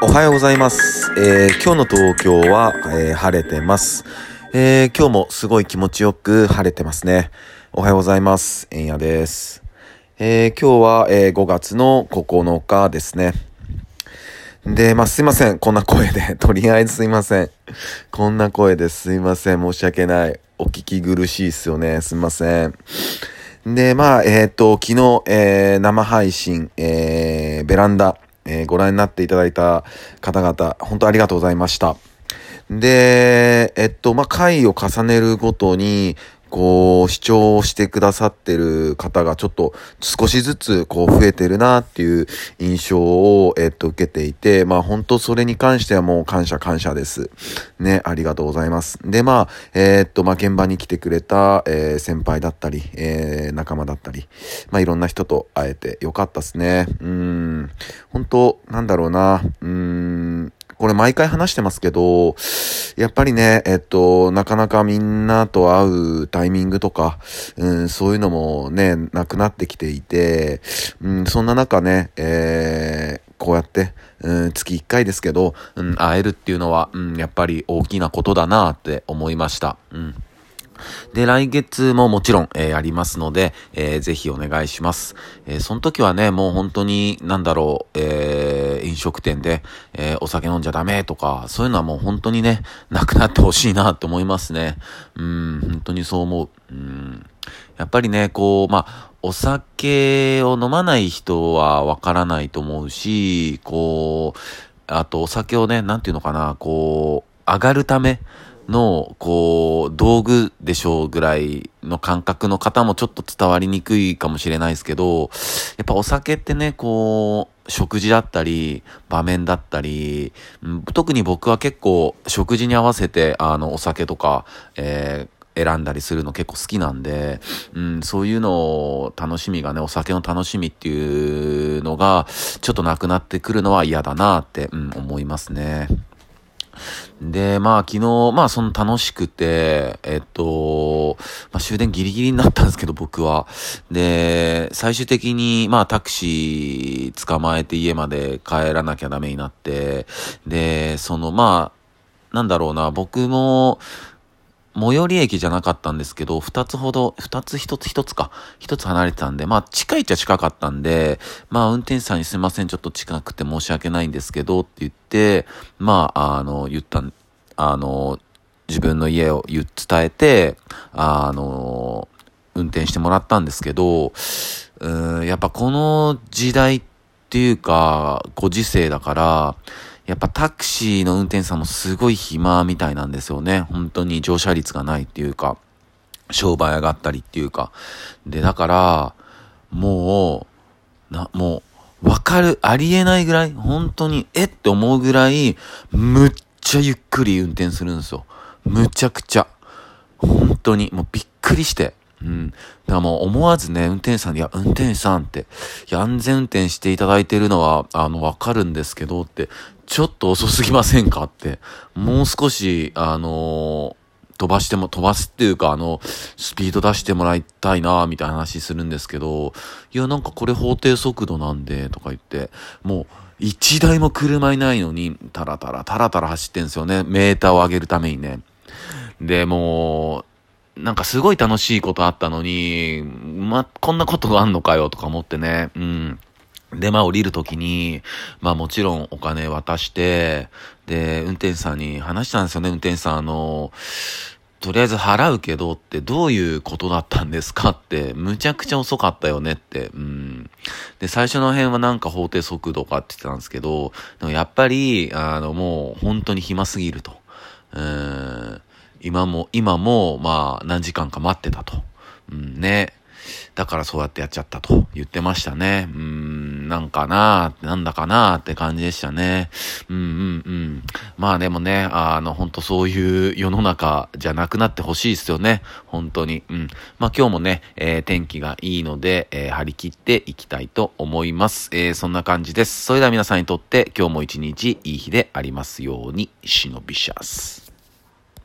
おはようございます。えー今日の東京は、えー晴れてます。えー今日もすごい気持ちよく晴れてますね。おはようございます。えんやです。えー今日は、えー5月の9日ですね。で、まあ、すいません。こんな声で。とりあえずすいません。こんな声ですいません。申し訳ない。お聞き苦しいっすよね。すいません。で、まあ、えっ、と、昨日、えー生配信、えーベランダ、えーご覧になっていただいた方々、本当ありがとうございました。で、えっと、まあ、回を重ねるごとに、こう、視聴してくださってる方がちょっと少しずつこう増えてるなっていう印象を、えっと、受けていて、まあ本当それに関してはもう感謝感謝です。ね、ありがとうございます。で、まあ、えっと、まあ現場に来てくれた、えー先輩だったり、えー仲間だったり、まあいろんな人と会えてよかったですね。うん、本当なんだろうな、うん、これ毎回話してますけど、やっぱりね、えっと、なかなかみんなと会うタイミングとか、うん、そういうのもね、なくなってきていて、うん、そんな中ね、えーこうやって、うん、月1回ですけど、うん、会えるっていうのは、うん、やっぱり大きなことだなって思いました。うん。で、来月ももちろん、えーありますので、えーぜひお願いします。えーその時はね、もう本当に、なんだろう、えー飲食店で、えーお酒飲んじゃダメとか、そういうのはもう本当にね、なくなってほしいなと思いますね。うん、本当にそう思う。うん。やっぱりね、こう、まあ、お酒を飲まない人はわからないと思うし、こう、あとお酒をね、なんていうのかな、こう、上がるための、こう、道具でしょうぐらいの感覚の方もちょっと伝わりにくいかもしれないですけど、やっぱお酒ってね、こう、食事だったり、場面だったり、特に僕は結構食事に合わせて、あの、お酒とか、えー選んだりするの結構好きなんで、うん、そういうのを楽しみがね、お酒の楽しみっていうのが、ちょっとなくなってくるのは嫌だなって、うん、思いますね。で、まあ昨日、まあその楽しくて、えっと、まあ終電ギリギリになったんですけど僕は。で、最終的にまあタクシー捕まえて家まで帰らなきゃダメになって、で、そのまあ、なんだろうな、僕も、最寄り駅じゃなかったんですけど、二つほど、二つ一つ一つか、一つ離れてたんで、まあ近いっちゃ近かったんで、まあ運転手さんにすいません、ちょっと近くて申し訳ないんですけどって言って、まあ、あの、言った、あの、自分の家を言伝えて、あの、運転してもらったんですけど、うん、やっぱこの時代っていうか、ご時世だから、やっぱタクシーの運転手さんもすごい暇みたいなんですよね。本当に乗車率がないっていうか、商売上がったりっていうか。で、だから、もう、な、もう、わかる、ありえないぐらい、本当に、えって思うぐらい、むっちゃゆっくり運転するんですよ。むちゃくちゃ。本当に、もうびっくりして。うん。だからもう思わずね、運転手さんに、いや、運転手さんって、いや、安全運転していただいてるのは、あの、わかるんですけどって、ちょっと遅すぎませんかって、もう少し、あの飛ばしても、飛ばすっていうか、あの、スピード出してもらいたいな、みたいな話するんですけど、いや、なんかこれ法定速度なんで、とか言って、もう、一台も車いないのに、タラタラ、タラタラ走ってんすよね。メーターを上げるためにね。で、もう、なんかすごい楽しいことあったのに、ま、こんなことがあんのかよ、とか思ってね。うん。で、まあ降りるときに、まあもちろんお金渡して、で、運転手さんに話したんですよね、運転手さん。あの、とりあえず払うけどってどういうことだったんですかって、むちゃくちゃ遅かったよねって。うん。で、最初の辺はなんか法定速度かって言ってたんですけど、でもやっぱり、あの、もう本当に暇すぎると。うん。今も、今も、まあ何時間か待ってたと。うんね。だからそうやってやっちゃったと言ってましたね。うん、なんかなーなんだかなーって感じでしたね。うんうんうん。まあでもね、あの、本当そういう世の中じゃなくなってほしいですよね。本当に。うん。まあ今日もね、えー天気がいいので、えー張り切っていきたいと思います。えーそんな感じです。それでは皆さんにとって今日も一日いい日でありますように、忍びシャス。